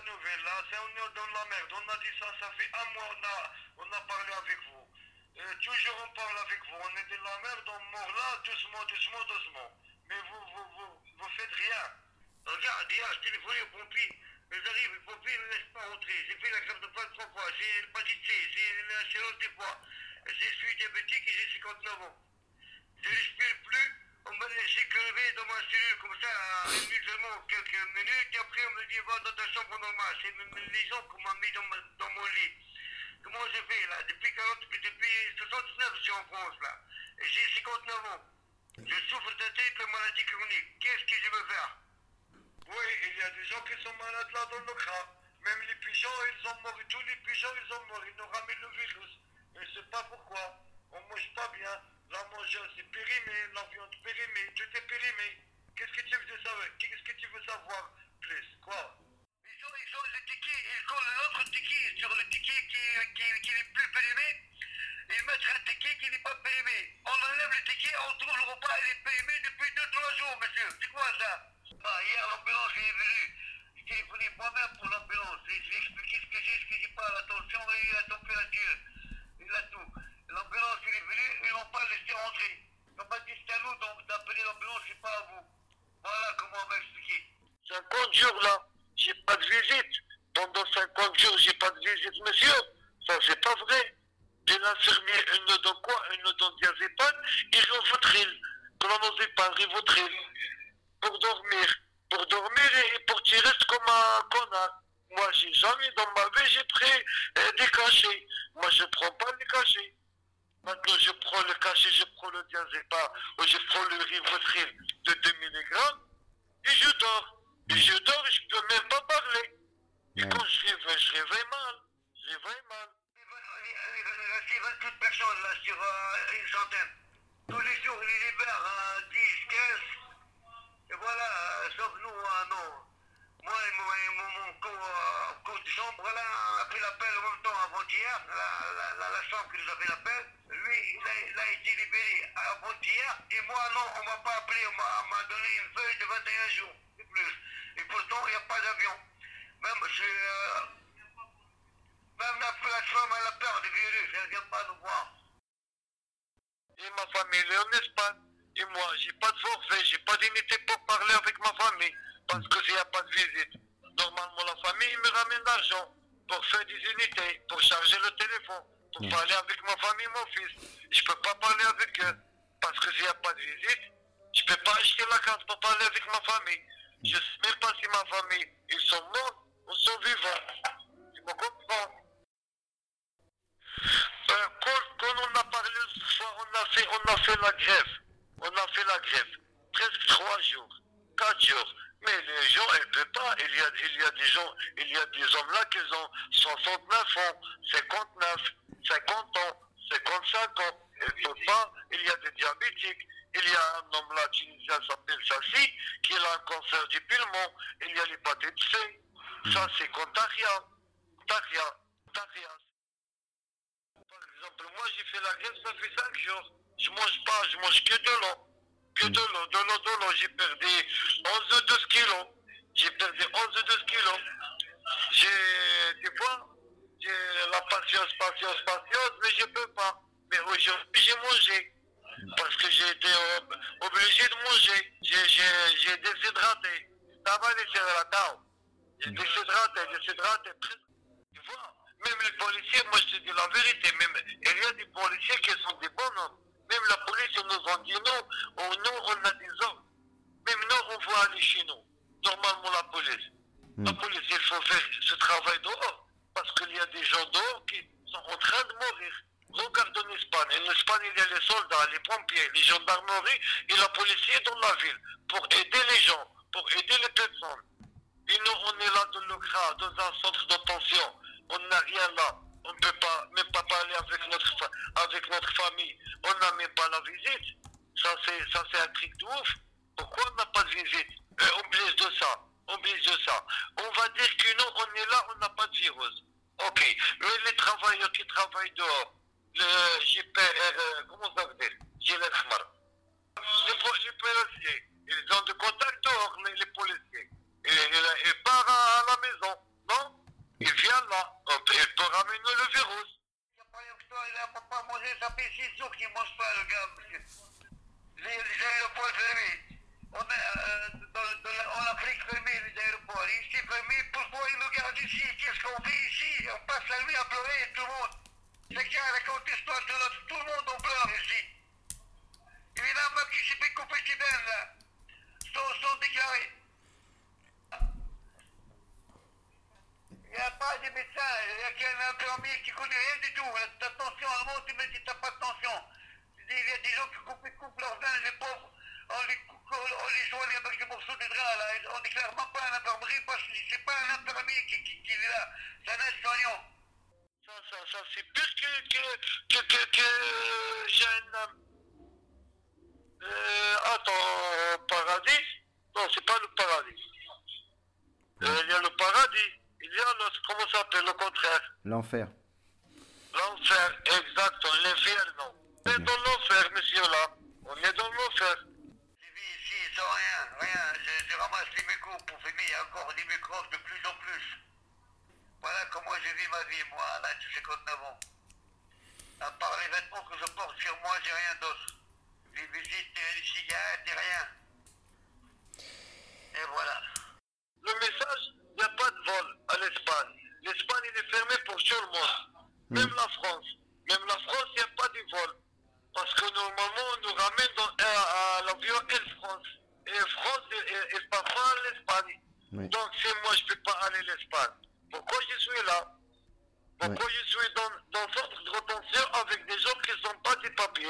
de nouvelles. Là, c'est on est dans la merde. On a dit ça, ça fait un mois, on a, on a parlé avec vous. Euh, toujours on parle avec vous. On est dans la merde, on mord là, doucement, doucement, doucement. Mais vous, vous, vous, vous faites rien. Regarde, hier, je téléphonais aux pompiers. Mais j'arrive, les pompiers ne me laissent pas rentrer. J'ai fait la grève de faim trois fois. J'ai l'hépatite C, j'ai la chirurgie des foie. Je suis diabétique et j'ai 59 ans. Je ne respire plus. On m'a laissé crever dans ma cellule comme ça, seulement quelques minutes. Et après, on me dit, va dans ta chambre normale. C'est les gens qu'on m'a mis dans, mon lit. Comment j'ai fait là? Depuis 40, depuis, depuis 79, je suis en France là. Et j'ai 59 ans. Je souffre de terribles maladies chroniques. Qu'est-ce que je veux faire? Oui, il y a des gens qui sont malades là dans le crâne. Même les pigeons, ils ont mort. Tous les pigeons, ils ont mort. Ils nous ramènent le virus. Je sais pas pourquoi. On mange pas bien. La mange, c'est périmé. La viande périmée. Tout est périmé. Qu'est-ce que tu veux savoir Qu'est-ce que tu veux savoir plus Quoi ils ont, ils ont le ticket, ils collent l'autre ticket sur le ticket qui, qui, qui n'est plus périmé. Ils mettent un ticket qui n'est pas périmé. On enlève le ticket, on trouve le repas, il est périmé depuis 2-3 jours, monsieur. C'est quoi ça bah, Hier, l'ambulance est venue. J'ai téléphoné moi-même pour l'ambulance. Et J'ai expliqué ce que j'ai, ce que j'ai pas, la tension et la température. Il a tout. L'ambulance, il est venue, ils n'ont pas laissé rentrer. On m'a dit, c'est à nous donc, d'appeler l'ambulance, c'est pas à vous. Voilà comment on m'a expliqué. 50 jours là, j'ai pas de Pendant 50 jours, j'ai pas de visite, monsieur. Ça, c'est pas vrai. J'ai l'infirmier, une dans quoi? Une dans diazépam et Rivotril. Clonazepam, Rivotril. Pour dormir. Pour dormir et pour restes comme un connard. Moi, j'ai jamais dans ma vie, j'ai pris euh, des cachets. Moi, je prends pas les cachets. Maintenant, je prends le cachet, je prends le diazépam, ou je prends le Rivotril de 2 mg et je dors. Et je dors et je peux même pas parler. Et quand je Il reste 28 personnes là sur euh, une centaine. Tous les jours, ils libèrent euh, 10, 15. Et voilà, euh, sauf nous, euh, non. Moi et mon, mon, mon co, euh, co de chambre là a pris l'appel en même temps avant-hier, la, chambre qui nous a fait l'appel. Lui, il a, été libéré avant-hier. Et moi, non, on m'a pas appelé, on m'a- on m'a donné une feuille de 21 jours, et plus. Et pourtant, il n'y a pas d'avion. Même, euh, même la, la femme, elle a peur du virus, elle ne vient pas nous voir. Et ma famille, elle est en Espagne. Et moi, j'ai pas de forfait, j'ai pas d'unité pour parler avec ma famille. Parce que s'il n'y a pas de visite. Normalement, la famille me ramène l'argent pour faire des unités, pour charger le téléphone, pour parler avec ma famille mon fils. Je peux pas parler avec eux. Parce que s'il n'y a pas de visite, je peux pas acheter la carte pour parler avec ma famille. Je sais même pas si ma famille, ils sont morts ou sont vivants. Tu me comprends euh, quand, quand on a parlé ce soir, on a fait, on a fait la grève. On a fait la grève. Presque trois jours, quatre jours. Mais les gens, ils ne peuvent pas. Il y, a, il y a des gens, il y a des hommes là qui ont 69 ans, 59, 50 ans, 55 ans. Ils ne peuvent pas. Il y a des diabétiques. Il y a un homme là, tunisien, s'appelle Sassi, qui a un cancer du poumon. Il y a l'hépatite C. Ça, c'est contagieux. Contagieux. Contagieux. Par exemple, moi j'ai fait la grève, ça fait 5 jours. Je mange pas, je mange que de l'eau. Que de l'eau, de l'eau, de l'eau. J'ai perdu 11 ou 12 kilos. J'ai perdu 11 ou 12 kilos. J'ai, tu vois, j'ai la patience, patience, patience, mais je peux pas. Mais aujourd'hui j'ai mangé. Parce que j'ai été ob- obligé de manger. J'ai, déshydraté. Ça va déshydrater. J'ai déshydraté, déshydraté. Tu vois, même les policiers, moi je te dis la vérité, même il y a des policiers qui sont des bons hommes. Même la police, ils nous ont dit non, on, nous on a des hommes. Même nous, on veut aller chez nous. Normalement, la police. La police, il faut faire ce travail dehors. Parce qu'il y a des gens dehors qui sont en train de mourir. Regarde en Espagne. En Espagne, il y a les soldats, les pompiers, les gendarmeries et la police dans la ville pour aider les gens, pour aider les personnes. Et nous, on est là dans le CRA, dans un centre de pension. On n'a rien là. On ne peut pas, même pas parler avec notre, avec notre famille. On n'a même pas la visite. Ça, c'est, un truc de ouf. Pourquoi on n'a pas de visite? Euh, On blesse de ça. On blesse de ça. On va dire que nous, on est là, on n'a pas de virus. Ok. Mais les travailleurs qui travaillent dehors, le JPR, euh, comment ça dire Gilet Khmar. Les, po- les policiers, ils ont de contact E këto ka me në virus. Ja jo, pa po jo këto, ja po pa mos e sapi si zukni, mos pa e ga përshit. Lirë që aeroport për mi. One, ona frikë për mi në aeroport. Ishti për mi, po, përpoj nuk e ati si, që s'ka u bi i si, o pas lërmi a plove e të mund. Se kja rekordistor të do të infirmier qui connaît rien du tout. Ta tension, à un moment, tu me dis t'as pas de tension. Il y a des gens qui coupent, coupent leurs veines, les pauvres, on les, on les soigne avec des morceaux de drap, là. On déclare même pas à l'infirmerie parce que c'est pas un infirmier qui, qui, qui est là, c'est un aide-soignant. Ça, ça, ça, c'est pire que, que, que, que, que Jahannam. Euh, attends, paradis? Non, c'est pas le paradis. Euh, il y a le paradis. Il y a le, comment ça s'appelle, le contraire. L'enfer. L'enfer, exact, l'inferno. On est dans l'enfer, monsieur, là. On est dans l'enfer. Je vis ici sans rien, rien. Je, je ramasse les mégots pour fumer. Il y a encore des microbes de plus en plus. Voilà comment je vis ma vie, moi, à l'âge de 59 ans. À part les vêtements que je porte sur moi, j'ai rien d'autre. Les visites, les cigarettes, et rien. Et voilà. Le message, il n'y a pas de vol à l'Espagne. L'Espagne, il est fermé pour tout le monde. Même la France. Même la France, il n'y a pas de vol. Parce que normalement, on nous ramène dans, à, à l'avion Air France. Et France, et, et parfois l'Espagne. Oui. Donc, si moi, je ne peux pas aller à l'Espagne, pourquoi je suis là? Pourquoi je suis dans, dans centre de retention avec des gens qui n'ont pas de papiers?